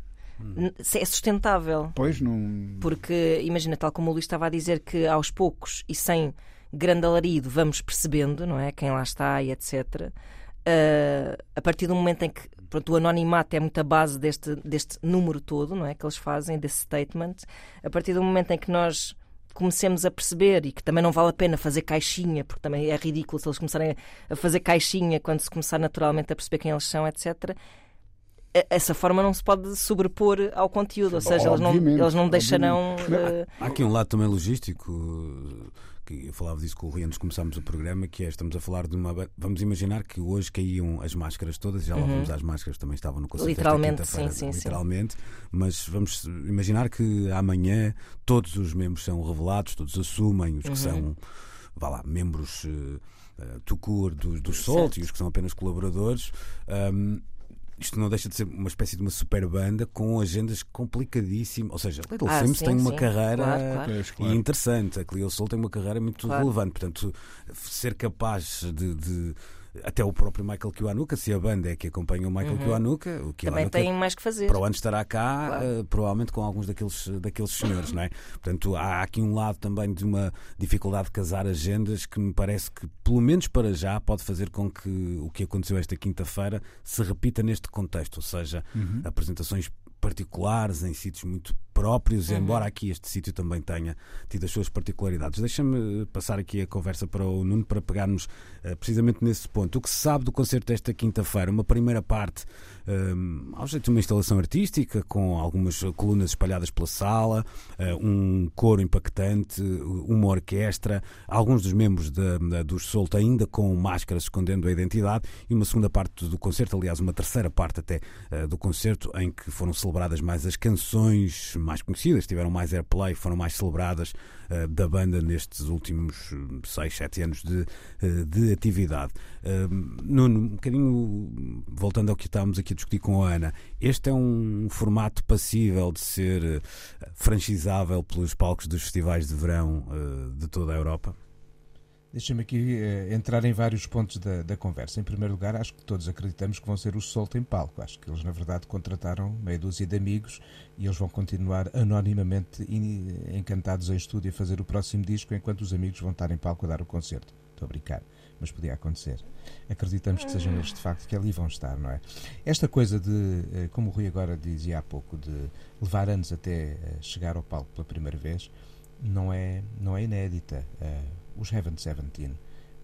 se é sustentável. Pois não. Porque, imagina, tal como o Luís estava a dizer, que aos poucos e sem grande alarido vamos percebendo, não é? Quem lá está e etc. Uh, ah, a partir do momento em que pronto, o anonimato é muita base deste, deste número todo, não é? Que eles fazem, desse statement. A partir do momento em que nós comecemos a perceber e que também não vale a pena fazer caixinha, porque também é ridículo se eles começarem a fazer caixinha quando se começar naturalmente a perceber quem eles são, etc essa forma não se pode sobrepor ao conteúdo, ou seja, eles não, eles não deixarão. Uh... Há aqui um lado também logístico. Que eu falava disso com o Rui antes de começarmos o programa, que é estamos a falar de uma. Vamos imaginar que hoje caíam as máscaras todas, já lá uhum. vamos às máscaras, também estavam no concerto Literalmente, sim, sim, literalmente. Sim. Mas vamos imaginar que amanhã todos os membros são revelados, todos assumem, os que uhum. são, vá lá, membros. Uh, uh, tucur dos, dos Solt e os que são apenas colaboradores. Um, isto não deixa de ser uma espécie de uma super banda com agendas complicadíssimas. Ou seja, Little ah, Sims sim, tem uma sim. carreira claro, claro. interessante, a Cleo Soul tem uma carreira muito claro. relevante. Portanto, ser capaz de, de até o próprio Michael Kiwanuka, se a banda é que acompanha o Michael uhum. Kiwanuka, o Kiwanuka também tem mais que fazer. Para o ano estará cá, claro. uh, provavelmente com alguns daqueles, daqueles senhores, não é? Portanto, há aqui um lado também de uma dificuldade de casar agendas que me parece que, pelo menos para já, pode fazer com que o que aconteceu esta quinta-feira se repita neste contexto, ou seja, uhum. apresentações particulares, em sítios muito próprios, uhum. embora aqui este sítio também tenha tido as suas particularidades. Deixa-me passar aqui a conversa para o Nuno para pegarmos uh, precisamente nesse ponto. O que se sabe do concerto desta quinta-feira? Uma primeira parte um, ao jeito de uma instalação artística, com algumas colunas espalhadas pela sala, uh, um coro impactante, uma orquestra, alguns dos membros da, da, dos Solta ainda com máscaras escondendo a identidade, e uma segunda parte do concerto, aliás, uma terceira parte até uh, do concerto, em que foram celebradas mais as canções mais conhecidas, tiveram mais airplay, foram mais celebradas da banda nestes últimos 6, 7 anos de, uh, de atividade. Nuno, um bocadinho voltando ao que estávamos aqui a discutir com a Ana, este é um formato passível de ser franchisável pelos palcos dos festivais de verão de toda a Europa? Deixa-me aqui uh, entrar em vários pontos da, da, conversa. Em primeiro lugar, acho que todos acreditamos que vão ser o Solto em palco. Acho que eles, na verdade, contrataram meia dúzia de amigos e eles vão continuar anonimamente encantados em estúdio a fazer o próximo disco, enquanto os amigos vão estar em palco a dar o concerto. Estou a brincar, mas podia acontecer. Acreditamos que sejam eles, de facto, que ali vão estar, não é? Esta coisa de, eh, como o Rui agora dizia há pouco, de levar anos até eh, chegar ao palco pela primeira vez, não é, não é inédita. Uh, os Heaven 17,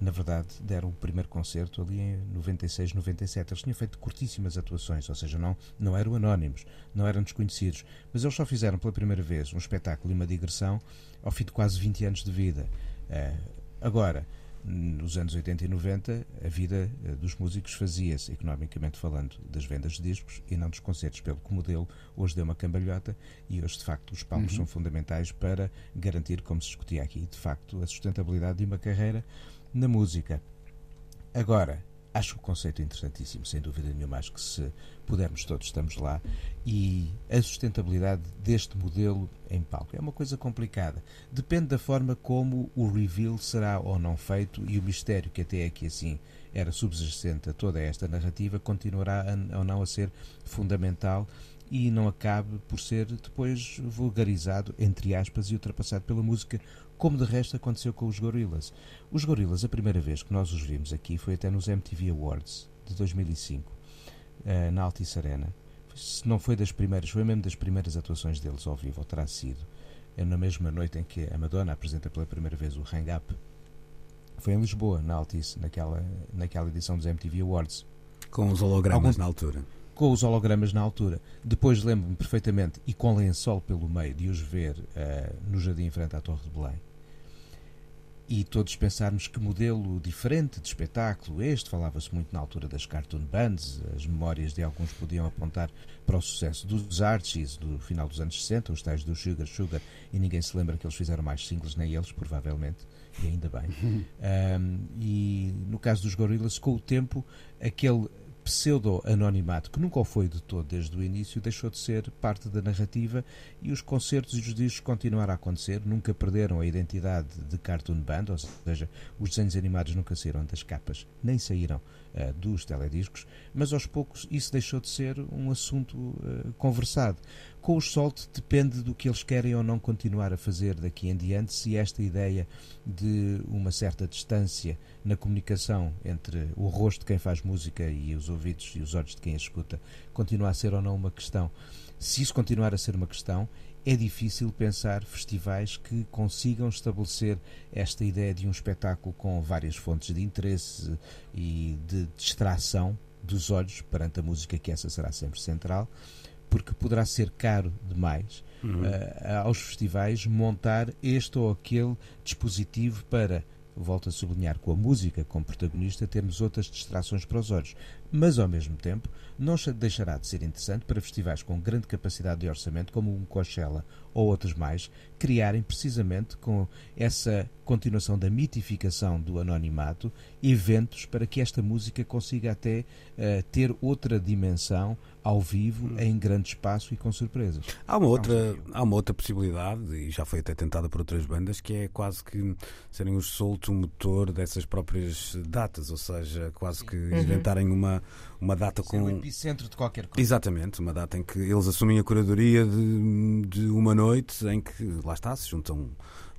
na verdade, deram o primeiro concerto ali em 96, 97. Eles tinham feito curtíssimas atuações, ou seja, não, não eram anónimos, não eram desconhecidos, mas eles só fizeram pela primeira vez um espetáculo e uma digressão ao fim de quase 20 anos de vida. Uh, agora, nos anos 80 e 90, a vida eh, dos músicos fazia-se, economicamente falando, das vendas de discos e não dos concertos, pelo que o modelo hoje deu uma cambalhota e hoje, de facto, os palcos uhum. são fundamentais para garantir, como se discutia aqui, de facto, a sustentabilidade de uma carreira na música. Agora, acho o conceito interessantíssimo, sem dúvida nenhuma. Acho que se pudermos todos, estamos lá. E a sustentabilidade deste modelo em palco é uma coisa complicada. Depende da forma como o reveal será ou não feito e o mistério que até aqui assim era subjacente a toda esta narrativa continuará ou não a ser fundamental e não acabe por ser depois vulgarizado, entre aspas, e ultrapassado pela música, como de resto aconteceu com os Gorillaz. Os Gorillaz, a primeira vez que nós os vimos aqui foi até nos MTV Awards de 2005, eh, na Altice Arena. Se não foi das primeiras, foi mesmo das primeiras atuações deles ao vivo, ou terá sido. É na mesma noite em que a Madonna apresenta pela primeira vez o Hang Up. Foi em Lisboa, na Altice, naquela, naquela edição dos MTV Awards. Com os hologramas Algum... na altura com os hologramas na altura. Depois lembro-me perfeitamente, e com lençol pelo meio, de os ver uh, no jardim em frente à Torre de Belém. E todos pensarmos que modelo diferente de espetáculo este, falava-se muito na altura das cartoon bands, as memórias de alguns podiam apontar para o sucesso dos Archies do final dos anos 60, os tais do Sugar Sugar, e ninguém se lembra que eles fizeram mais singles, nem eles, provavelmente, e ainda bem. <laughs> um, e no caso dos Gorillaz, com o tempo, aquele pseudo-anonimato, que nunca o foi de todo desde o início, deixou de ser parte da narrativa e os concertos e os discos continuaram a acontecer, nunca perderam a identidade de Cartoon Band, ou seja, os desenhos animados nunca saíram das capas, nem saíram uh, dos telediscos, mas aos poucos isso deixou de ser um assunto uh, conversado. Com os Salt depende do que eles querem ou não continuar a fazer daqui em diante, se esta ideia de uma certa distância na comunicação entre o rosto de quem faz música e os ouvidos e os olhos de quem a escuta continua a ser ou não uma questão. Se isso continuar a ser uma questão, é difícil pensar festivais que consigam estabelecer esta ideia de um espetáculo com várias fontes de interesse e de distração dos olhos perante a música, que essa será sempre central porque poderá ser caro demais uhum. uh, aos festivais montar este ou aquele dispositivo para, volto a sublinhar, com a música como protagonista, termos outras distrações para os olhos. Mas, ao mesmo tempo, não deixará de ser interessante para festivais com grande capacidade de orçamento, como um Coachella ou outros mais, criarem precisamente com essa continuação da mitificação do anonimato eventos para que esta música consiga até uh, ter outra dimensão ao vivo, hum. em grande espaço e com surpresas. Há uma outra, há uma outra possibilidade, e já foi até tentada por outras bandas, que é quase que serem os solto motor dessas próprias datas, ou seja, quase que uhum. inventarem uma, uma data com. o epicentro de qualquer coisa. Exatamente, uma data em que eles assumem a curadoria de, de uma noite em que, lá está, se juntam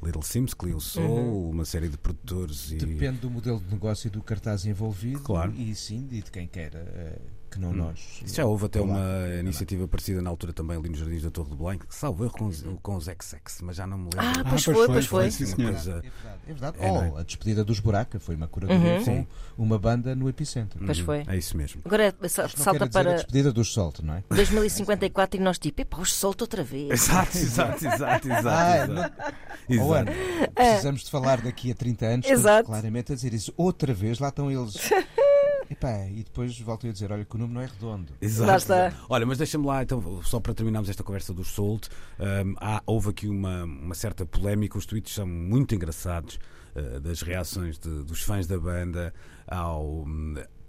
Little Sims, Clio Soul, uhum. uma série de produtores. E... Depende do modelo de negócio e do cartaz envolvido. Claro. E sim, e de quem queira. Uh que não hum. nós. Isso já houve até uma lá, iniciativa parecida na altura também ali nos Jardins da Torre de Belém, que salvo erro com os, com os XX, mas já não me lembro. Ah, pois, ah, foi, pois foi. foi. É verdade. É verdade. É, oh, é? a despedida dos Buraca foi uma curadoria uhum. com uma banda no epicentro. Pois uhum. foi. É isso mesmo. Agora salta para. A despedida dos Solto, não é? 2054 e nós tipo, epá, os Solto outra vez. Exato, exato, exato, <laughs> exato. Ah, exato. exato. Oh, Ana, precisamos de falar daqui a 30 anos, claramente a dizer isso. Outra vez, lá estão eles. <laughs> Epá, e depois volto a dizer: olha, que o número não é redondo. Exato. Olha, mas deixa-me lá, então, só para terminarmos esta conversa do Soult, um, há, houve aqui uma, uma certa polémica, os tweets são muito engraçados. Uh, das reações de, dos fãs da banda ao,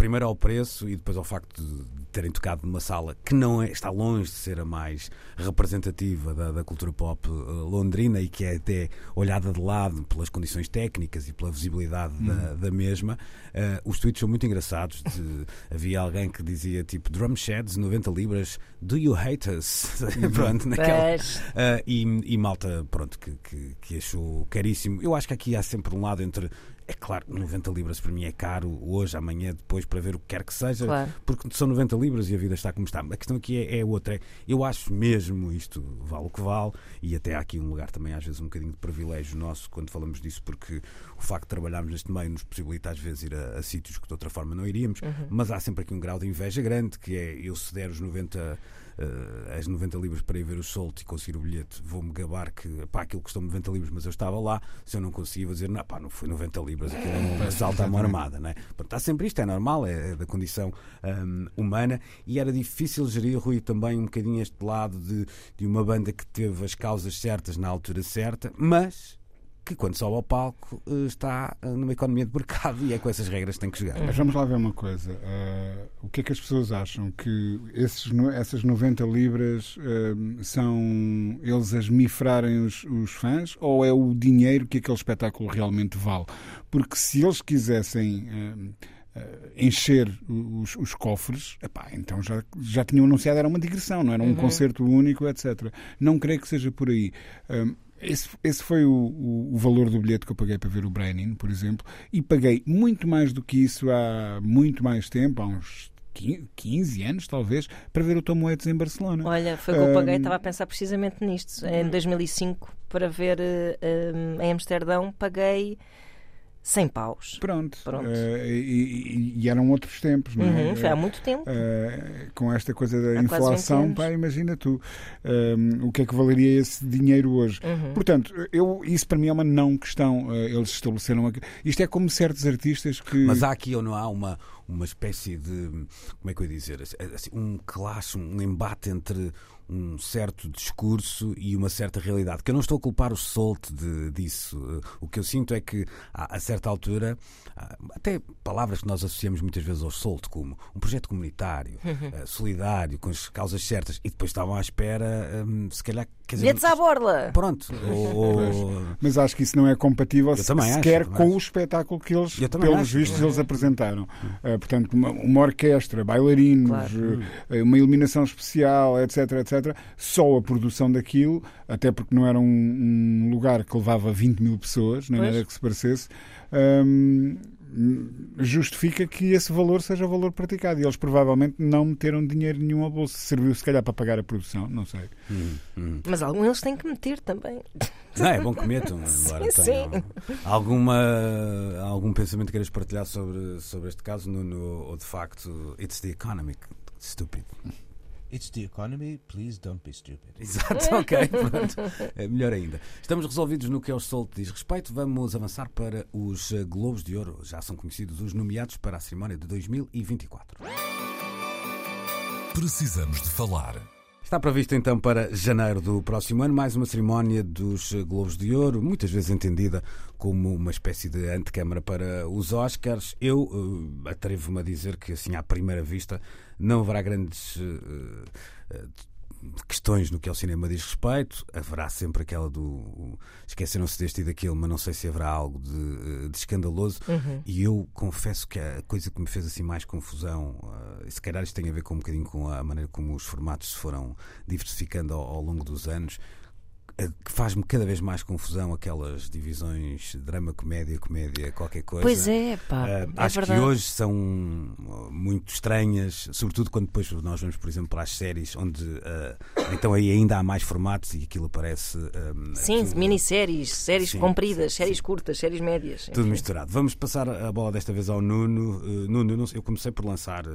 primeiro ao preço e depois ao facto de terem tocado numa sala que não é, está longe de ser a mais representativa da, da cultura pop uh, londrina e que é até olhada de lado pelas condições técnicas e pela visibilidade da, uhum. da, mesma. Uh, os tweets são muito engraçados. De, <laughs> havia alguém que dizia tipo Drum Sheds, 90 libras, Do you hate us? <laughs> pronto, naquela, uh, e, e, malta pronto, que, que, que achou caríssimo. Eu acho que aqui há sempre um lado entre é claro, 90 libras para mim é caro hoje, amanhã, depois, para ver o que quer que seja, claro. porque são 90 libras e a vida está como está. A questão aqui é, é outra. Eu acho mesmo isto vale o que vale, e até há aqui um lugar também, às vezes, um bocadinho de privilégio nosso quando falamos disso, porque o facto de trabalharmos neste meio nos possibilita, às vezes, ir a, a sítios que de outra forma não iríamos, uhum. mas há sempre aqui um grau de inveja grande, que é eu se der os 90 uh, as 90 libras para ir ver o Solt e conseguir o bilhete, vou-me gabar que pá, aquilo custou 90 libras, mas eu estava lá. Se eu não conseguia, vou dizer, não, pá, não foi 90 libras, aquilo é um assalto à mão armada. Né? Portanto, está sempre isto, é normal, é, é da condição um, humana e era difícil gerir, Rui, também um bocadinho este lado de, de uma banda que teve as causas certas na altura certa, mas que quando sobe ao palco eh, está eh, numa economia de mercado e é com essas regras que tem que jogar. Mas vamos lá ver uma coisa. Uh, o que é que as pessoas acham? Que esses, essas 90 libras uh, são eles a esmifrarem os, os, fãs ou é o dinheiro que aquele espetáculo realmente vale? Porque se eles quisessem. Uh, encher os, os cofres, epá, então já, já tinham anunciado era uma digressão, não era um uhum. concerto único, etc. Não creio que seja por aí. Esse, esse foi o, o, o, valor do bilhete que eu paguei para ver o Brenin, por exemplo, e paguei muito mais do que isso há muito mais tempo, há uns 15 anos, talvez, para ver o Tom Waits em Barcelona. Olha, foi o que eu paguei, um... estava a pensar precisamente nisto. Em 2005, para ver um, em Amsterdão, paguei 100 paus. Pronto. Pronto. Eh, e, e- eram outros tempos, não é? Uhum, foi há muito tempo. Eh, com esta coisa da Há quase 20 inflação, pá, imagina tu um, o que é que valeria esse dinheiro hoje. Uhum. Portanto, eu, isso para mim é uma não questão. Eles estabeleceram aqui. Isto é como certos artistas que. Mas há aqui ou não há uma, uma espécie de. Como é que eu ia dizer? Assim, um clash, um embate entre um certo discurso e uma certa realidade. Que eu não estou a culpar o Solt de, disso. O que eu sinto é que, a, a certa altura, até palavras que nós associamos muitas vezes ao Solt, como um projeto comunitário, eh, solidário, com as causas certas, e depois estavam à espera, hum, se calhar. Quer dizer, Bilhetes à borla! Pronto. <laughs> Ou, Mas acho que isso não é compatível acho, sequer também com acho. o espetáculo que eles, pelos acho. vistos, eles apresentaram. Eh, portanto, uma, uma orquestra, bailarinos, Claro. eh, uma iluminação especial, etc, etc. Só a produção daquilo, até porque não era um, um lugar que levava 20 mil pessoas, nem Pois. nada que se parecesse, hum, justifica que esse valor seja o valor praticado. E eles provavelmente não meteram dinheiro nenhum ao bolso. Serviu, se calhar, para pagar a produção, não sei. Hum, hum. Mas algum eles têm que meter também. Não, é bom que metam, <laughs> embora Sim, tenham sim. alguma, algum pensamento que queiras partilhar sobre, sobre este caso, Nuno, ou de facto, it's the economy, stupid. It's the economy, please don't be stupid. Exato, <laughs> ok, pronto. É melhor ainda. Estamos resolvidos no que ao Sol diz respeito. Vamos avançar para os eh, Globos de Ouro. Já são conhecidos os nomeados para a cerimónia de 2024. Precisamos de falar. Está previsto então para janeiro do próximo ano mais uma cerimónia dos Globos de Ouro, muitas vezes entendida como uma espécie de antecâmara para os Oscars. Eu eh, atrevo-me a dizer que, assim, à primeira vista, não haverá grandes eh, eh, questões no que ao cinema diz respeito. Haverá sempre aquela do esqueceram-se deste e daquele, mas não sei se haverá algo de, eh, de escandaloso. E eu confesso que a coisa que me fez assim mais confusão, eh, se calhar isto tem a ver com um bocadinho com a maneira como os formatos se foram diversificando ao, ao longo dos anos. Eh, Que faz-me cada vez mais confusão aquelas divisões drama, comédia, comédia, qualquer coisa. Pois é, pá. É acho que hoje são uh, muito estranhas, sobretudo quando depois nós vamos, por exemplo, para as séries, onde uh, então aí ainda há mais formatos e aquilo aparece. um, Sim, tudo- minisséries, séries Sim, compridas, sim, séries sim. curtas, séries médias. Tudo enfim. misturado. Vamos passar a bola desta vez ao Nuno. Uh, Nuno, eu comecei por lançar uh,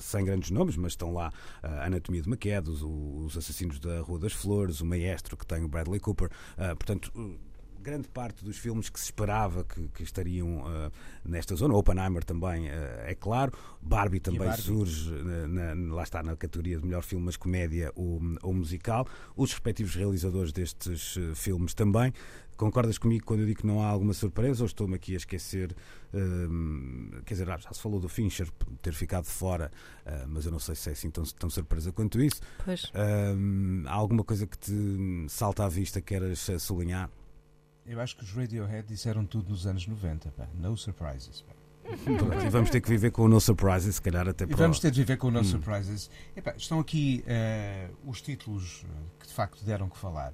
sem grandes nomes, mas estão lá uh, a Anatomia de uma Queda, os, os Assassinos da Rua das Flores, o Maestro, que tem o Bradley Cooper. Uh, portanto. Grande parte dos filmes que se esperava que, que estariam uh, nesta zona, Oppenheimer também, uh, é claro, Barbie também Barbie? surge, na- na- lá está na categoria de melhor filme, mas comédia ou, ou musical. Os respectivos realizadores destes uh, filmes também. Concordas comigo quando eu digo que não há alguma surpresa ou estou-me aqui a esquecer? hum, quer dizer, já se falou do Fincher ter ficado fora, mas eu não sei se é assim tão, tão surpresa quanto isso. Pois. Hum, há alguma coisa que te salta à vista que queiras eh, sublinhar? Eu acho que os Radiohead disseram tudo nos anos 90, pá. No surprises, pá. <laughs> E vamos ter que viver com o No Surprises, se calhar até E para. vamos ter de viver com o No Hum. Surprises. Epá, estão aqui eh, os títulos eh, que de facto deram que falar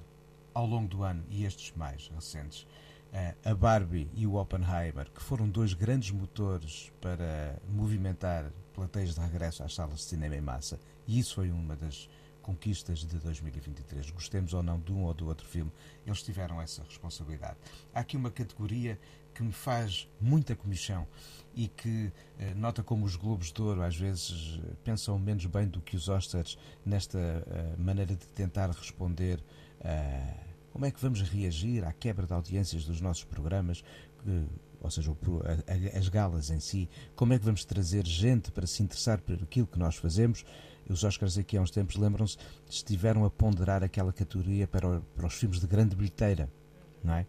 ao longo do ano e estes mais recentes. Eh, a Barbie e o Oppenheimer, que foram dois grandes motores para movimentar plateias de regresso às salas de cinema em massa. E isso foi uma das conquistas de 2023. Gostemos ou não de um ou do outro filme, eles tiveram essa responsabilidade. Há aqui uma categoria que me faz muita comissão e que eh, nota como os Globos de Ouro às vezes eh, pensam menos bem do que os Oscars nesta eh, maneira de tentar responder a como é que vamos reagir à quebra de audiências dos nossos programas, eh, ou seja, o a- as galas em si, como é que vamos trazer gente para se interessar por aquilo que nós fazemos. Os Oscars aqui há uns tempos, lembram-se, estiveram a ponderar aquela categoria para, para os filmes de grande bilheteira, não é?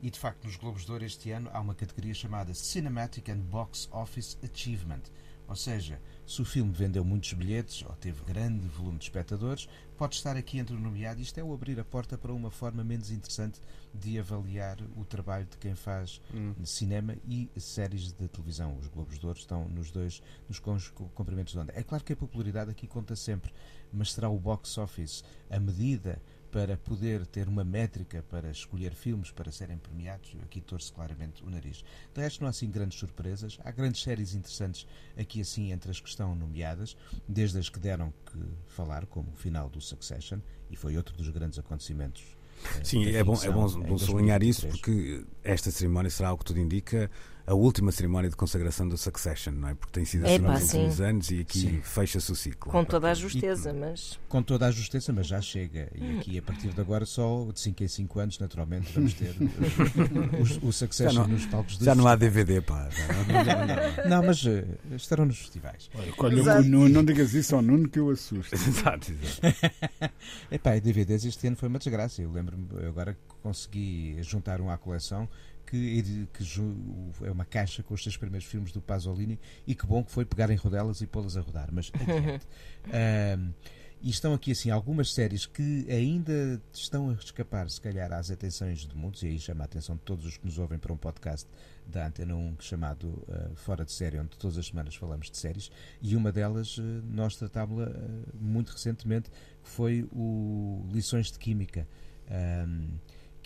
E de facto, nos Globos de Ouro este ano há uma categoria chamada Cinematic and Box Office Achievement. Ou seja, se o filme vendeu muitos bilhetes ou teve grande volume de espectadores, pode estar aqui entre o nomeado. Isto é o abrir a porta para uma forma menos interessante de avaliar o trabalho de quem faz cinema e séries de televisão. Os Globos de Ouro estão nos dois nos comprimentos de onda. É claro que a popularidade aqui conta sempre, mas será o box office a medida para poder ter uma métrica para escolher filmes para serem premiados, eu aqui torço claramente o nariz. De resto, não há assim grandes surpresas. Há grandes séries interessantes aqui assim entre as que estão nomeadas, desde as que deram que falar, como o final do Succession, e foi outro dos grandes acontecimentos Sim, da é bom, é bom, bom sublinhar isso 2023. porque esta cerimónia será, o que tudo indica, a última cerimónia de consagração do Succession, não é? Porque tem sido assim nos últimos sim. anos e aqui fecha-se o ciclo. Com toda a justeza, mas. Com toda a justeza, mas já chega. E aqui, a partir de agora, só de 5 em 5 anos, naturalmente, vamos ter <laughs> o, o, o Succession não- nos palcos de Já não há DVD, pá. não- não- Não, mas eh, estarão nos festivais. Olha, Nuno, não digas isso ao Nuno que eu assusto. <laughs> Exato, exato. <laughs> Epá, e DVDs este ano foi uma desgraça. Eu lembro-me agora que consegui juntar um à coleção que, que é uma caixa com os seis primeiros filmes do Pasolini e que bom que foi pegar em rodelas e pô-las a rodar. Mas adiante. <laughs> Ahm, e estão aqui assim algumas séries que ainda estão a escapar, se calhar, às atenções de muitos, e aí chama a atenção de todos os que nos ouvem para um podcast da Antena 1 chamado ah, Fora de Série, onde todas as semanas falamos de séries, e uma delas ah, nós tratámos-la ah, muito recentemente, que foi o Lições de Química. ahm,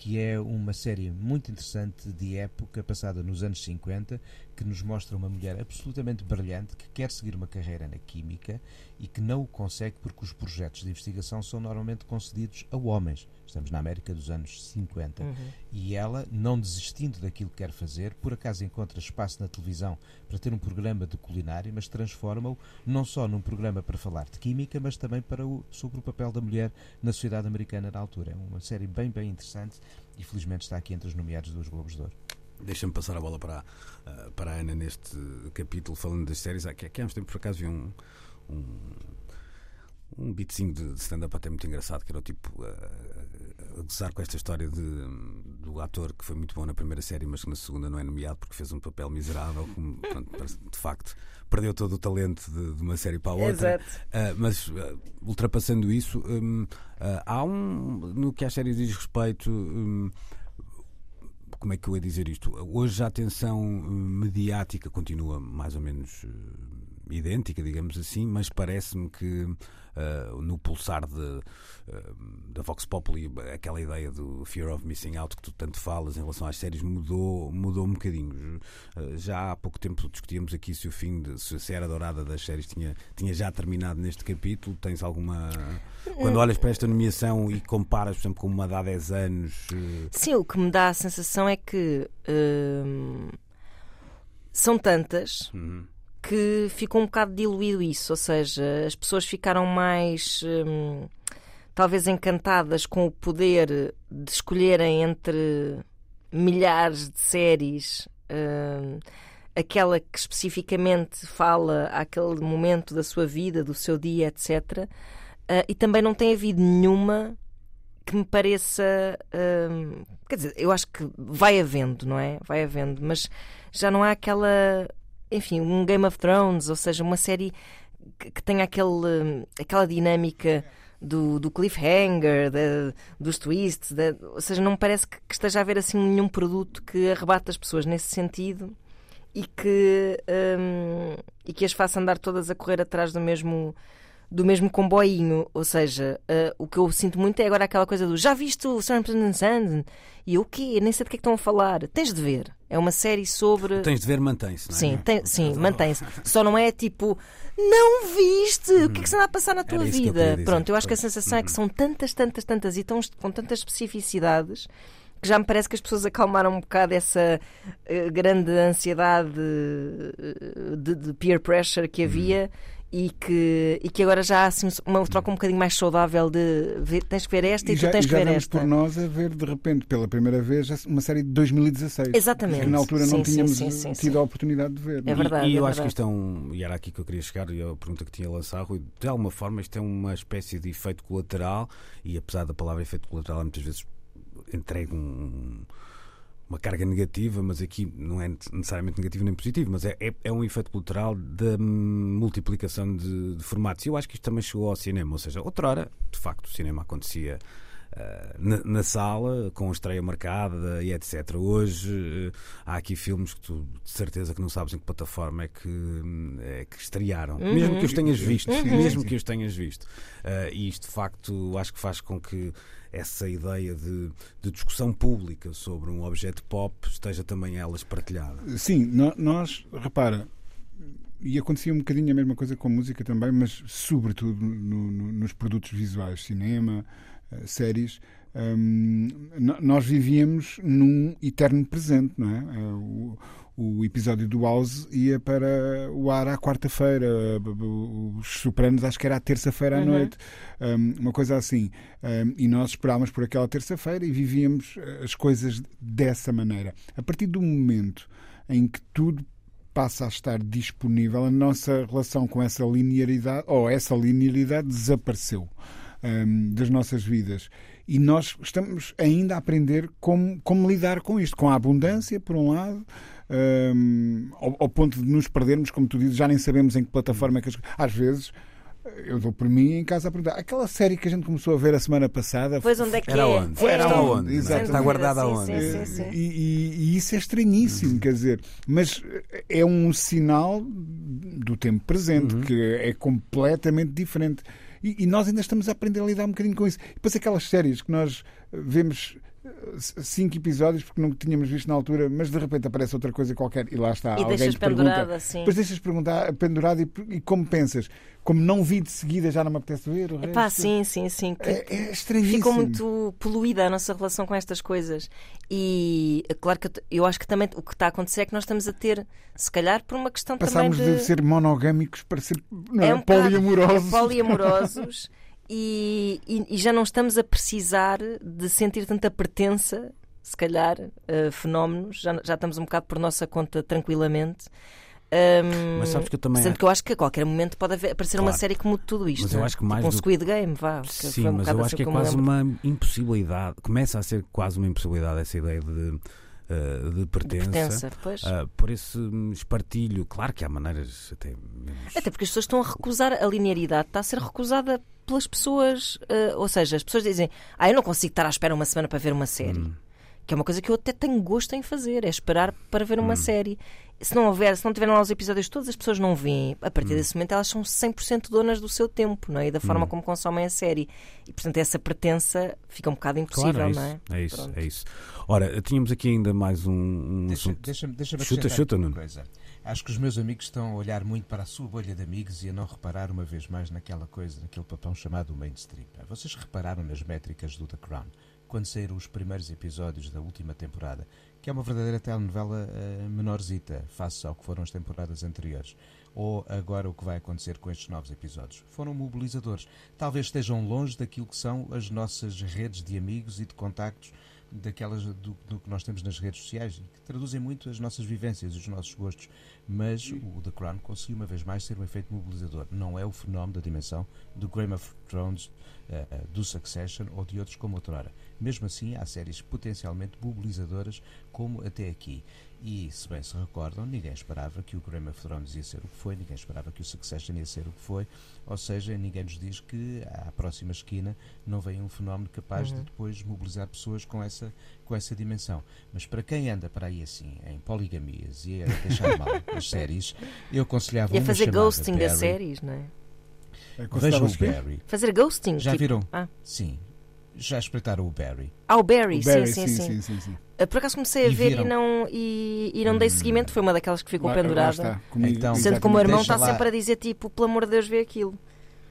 que é uma série muito interessante de época, passada nos anos 50, que nos mostra uma mulher absolutamente brilhante que quer seguir uma carreira na química e que não o consegue porque os projetos de investigação são normalmente concedidos a homens. Estamos na América dos anos 50. E ela, não desistindo daquilo que quer fazer, por acaso encontra espaço na televisão para ter um programa de culinária, mas transforma-o não só num programa para falar de química, mas também para o, sobre o papel da mulher na sociedade americana na altura. É uma série bem, bem interessante e felizmente está aqui entre os nomeados dos Globos de Ouro. Deixa-me passar a bola para, a- para a Ana neste capítulo, falando das séries. Que- aqui há uns tempos, por acaso, vi um, um, um beatzinho de stand-up até muito engraçado, que era o tipo a, a gozar com esta história de, do ator que foi muito bom na primeira série, mas que na segunda não é nomeado porque fez um papel miserável. Como, pronto, <laughs> de facto, perdeu todo o talento de, de uma série para a outra. Exato. Uh, mas uh, ultrapassando isso, um, uh, há um. No que às séries diz respeito. um, como é que eu ia dizer isto? Hoje a atenção uh, mediática continua mais ou menos uh, idêntica, digamos assim, mas parece-me que uh, no pulsar de, uh, da Vox Populi, aquela ideia do Fear of Missing Out que tu tanto falas em relação às séries mudou, mudou um bocadinho. Uh, já há pouco tempo discutíamos aqui se o fim, de, se a era dourada das séries tinha, tinha já terminado neste capítulo. Tens alguma. Quando olhas para esta nomeação e comparas, por exemplo, com uma de há 10 anos. Sim, o que me dá a sensação é que hum, são tantas uhum. Que ficou um bocado diluído isso, ou seja, as pessoas ficaram mais hum, talvez encantadas com o poder de escolherem entre milhares de séries hum, aquela que especificamente fala àquele momento da sua vida, do seu dia, etc. Ah, e também não tem havido nenhuma que me pareça. hum, quer dizer, eu acho que vai havendo, não é? Vai havendo, mas já não há aquela. Enfim, um Game of Thrones, ou seja, uma série que, que tenha aquele, aquela dinâmica do, do cliffhanger, dos twists, ou seja, não me parece que, que esteja a haver assim nenhum produto que arrebate as pessoas nesse sentido e que, hum, e que as faça andar todas a correr atrás do mesmo do mesmo comboinho, ou seja, eh, o que eu sinto muito é agora aquela coisa do já viste o Serpent Sand? E eu o quê? Nem sei do que é que estão a falar. Tens de ver. É uma série sobre. Tens de ver, mantém-se, não é? Sim, tem- sim, mantém-se. Só não é tipo, não viste? O que é que se anda a passar na tua eu vida? dizer, Pronto, eu acho que a sensação é que são tantas, tantas, tantas e tão, com tantas especificidades que já me parece que as pessoas acalmaram um bocado essa eh, grande ansiedade eh, de, de peer pressure que havia. E que, e que agora já há assim, uma troca um bocadinho mais saudável de ver- tens que ver esta e, já, tu tens e que já ver esta. por nós a ver de repente pela primeira vez uma série de 2016 Exatamente. que na altura Sim, não sim, tínhamos sim, sim, tido sim. a oportunidade de ver. É não verdade. E, e eu é acho que verdade. isto é um. E era aqui que eu queria chegar, e a pergunta que tinha lançado, Rui, de alguma forma isto é uma espécie de efeito colateral, e apesar da palavra efeito colateral, muitas vezes entrega um- uma carga negativa, mas aqui não é necessariamente negativo nem positivo, mas é, é, é um efeito colateral da multiplicação de, de formatos. Eu acho que isto também chegou ao cinema, ou seja, outrora, de facto, o cinema acontecia. Ah, na, na sala, com a estreia marcada e etc. Hoje eh, há aqui filmes que tu de certeza que não sabes em que plataforma é que, hum, é que estrearam, mesmo que os tenhas visto, mesmo que os tenhas visto. Ah, e isto de facto acho que faz com que essa ideia de, de discussão pública sobre um objeto pop esteja também elas partilhada. Sim, no- nós, repara, e acontecia um bocadinho a mesma coisa com a música também, mas sobretudo no, no, nos produtos visuais, cinema, uh, séries. Um, nós vivíamos num eterno presente, não é? Uh, o, o, episódio do House ia para o ar à quarta-feira, os Sopranos acho que era à terça-feira à uhum. noite, um, uma coisa assim. Um, e nós esperávamos por aquela terça-feira e vivíamos as coisas dessa maneira. A partir do momento em que tudo passa a estar disponível, a nossa relação com essa linearidade, ou essa linearidade desapareceu um, das nossas vidas. E nós estamos ainda a aprender como, como lidar com isto, com a abundância, por um lado, um, ao, ao, ponto de nos perdermos, como tu dizes, já nem sabemos em que plataforma é que as, às vezes eu dou por mim em casa a perguntar. Aquela série que a gente começou a ver a semana passada. Pois onde é que era é? Onde? Foi, era onde? Exato. Está guardada onde? Sim, sim, sim, e, e, e, isso é estranhíssimo, uhum. quer dizer, mas é um sinal do tempo presente, uhum. que é completamente diferente. E, nós ainda estamos a aprender a lidar um bocadinho com isso. E depois aquelas séries que nós vemos cinco episódios porque não tínhamos visto na altura, mas de repente aparece outra coisa qualquer e lá está e alguém deixas pendurada, sim. Depois deixas pendurada, pendurada e, e, como pensas, como não vi de seguida já não me apetece ver. O Epá, sim, sim, sim. É, é estranhíssimo. Ficou muito poluída a nossa relação com estas coisas. E é claro que eu acho que também o que está a acontecer é que nós estamos a ter, se calhar, por uma questão Passámos também de... de ser monogâmicos para ser não, é um poliamorosos. É poliamorosos. <laughs> e, e, e, já não estamos a precisar de sentir tanta pertença, se calhar, a fenómenos, já, já estamos um bocado por nossa conta tranquilamente. Um, mas sabes que eu também. Sendo que eu acho que a qualquer momento pode haver, aparecer claro. uma série mude tudo isto. Mas eu acho que mais. Tipo um do... Squid Game, vá. Sim, um mas eu acho assim que é quase uma impossibilidade. Começa a ser quase uma impossibilidade essa ideia de uh, de pertença. De pertença uh, por esse espartilho. Claro que há maneiras até menos... Até porque as pessoas estão a recusar a linearidade, está a ser recusada pelas pessoas. Uh, ou seja, as pessoas dizem: Ah, eu não consigo estar à espera uma semana para ver uma série. Hum. Que é uma coisa que eu até tenho gosto em fazer, é esperar para ver uma hum. série se não houver, se não tiverem lá os episódios todos, as pessoas não veem. A partir hum. desse momento elas são 100% donas do seu tempo, não é? E da forma hum. como consomem a série. E portanto essa pertença fica um bocado impossível, claro, é não é? É isso, Pronto. é isso. Ora, tínhamos aqui ainda mais um, um deixa, assunto. Deixa-me deixa chuta, chuta, uma coisa. Acho que os meus amigos estão a olhar muito para a sua bolha de amigos e a não reparar uma vez mais naquela coisa, naquele papão chamado mainstream. Vocês repararam nas métricas do The Crown? Quando saíram os primeiros episódios da última temporada, que é uma verdadeira telenovela uh, menorzita, face ao que foram as temporadas anteriores. Ou agora o que vai acontecer com estes novos episódios. Foram mobilizadores. Talvez estejam longe daquilo que são as nossas redes de amigos e de contactos daquelas do, do, que nós temos nas redes sociais que traduzem muito as nossas vivências, os nossos gostos. Mas o The Crown conseguiu uma vez mais ser um efeito mobilizador. Não é o fenómeno da dimensão do Game of Thrones, uh, do Succession ou de outros como outrora. Mesmo assim, há séries potencialmente mobilizadoras como até aqui. E, se bem se recordam, ninguém esperava que o Game of Thrones ia ser o que foi, ninguém esperava que o Succession ia ser o que foi, ou seja, ninguém nos diz que à próxima esquina não vem um fenómeno capaz uhum. de depois mobilizar pessoas com essa, com essa dimensão. Mas para quem anda para aí assim, em poligamias e a deixar mal <laughs> as séries, eu aconselhava E a fazer ghosting das séries, não é? é Vejam o Barry. Fazer ghosting? Já tipo... viram? Ah. Sim. Já espreitaram o Barry? Ah, o Barry, o Barry sim, sim, sim. sim, sim, sim. Por acaso comecei a E ver viram? e não, e, e não dei Hum. seguimento, foi uma daquelas que ficou Lá- lá pendurada. está, comigo, Então, Sendo que o meu irmão está lá. sempre a dizer tipo, pelo amor de Deus, vê aquilo.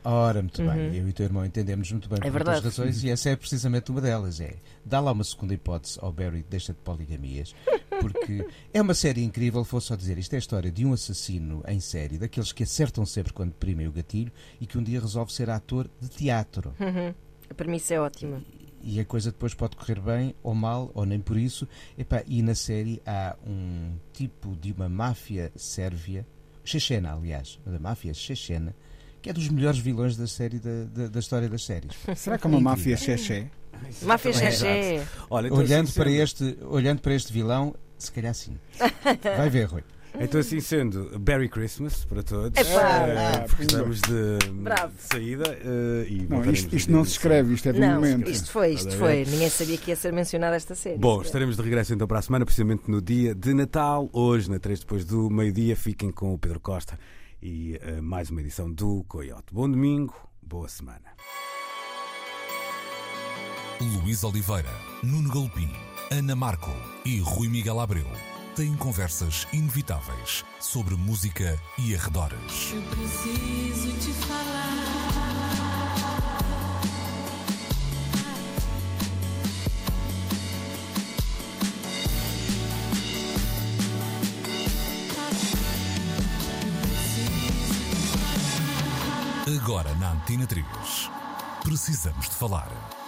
Ora, muito Uhum. bem. Eu e o teu irmão entendemos muito bem É por verdade. muitas razões e essa é precisamente uma delas. É dá lá uma segunda hipótese ao Barry, deixa de poligamias, porque é uma série incrível. Vou só dizer, isto é a história de um assassino em série, daqueles que acertam sempre quando primem o gatilho e que um dia resolve ser ator de teatro. Uhum. A premissa é ótima. E a coisa depois pode correr bem ou mal, ou nem por isso. Epá, e na série há um tipo de uma máfia sérvia, chechena, aliás, da máfia chechena, que é dos melhores vilões da série da, da, da história das séries. <laughs> Será que é uma Incrível. máfia xexé? Máfia É, Xexé. Olha, então, olhando, assim para este, olhando para este vilão, se calhar sim. <laughs> Vai ver, Rui. Então, assim sendo, Merry Christmas para todos. Ah, porque estamos de, de saída. eh, e Não, isto, isto não se 25. escreve, isto é de Não, momento. isto foi, isto foi. Ninguém sabia que ia ser mencionada esta série. Bom, estaremos de regresso então para a semana, precisamente no dia de Natal, hoje, na 3 depois do meio-dia. Fiquem com o Pedro Costa e eh, mais uma edição do Coyote. Bom domingo, boa semana. Luís Oliveira, Nuno Galpim, Ana Marco e Rui Miguel Abreu têm conversas inevitáveis sobre música e arredores. Eu preciso te falar. Agora na Antena 3. Precisamos de falar.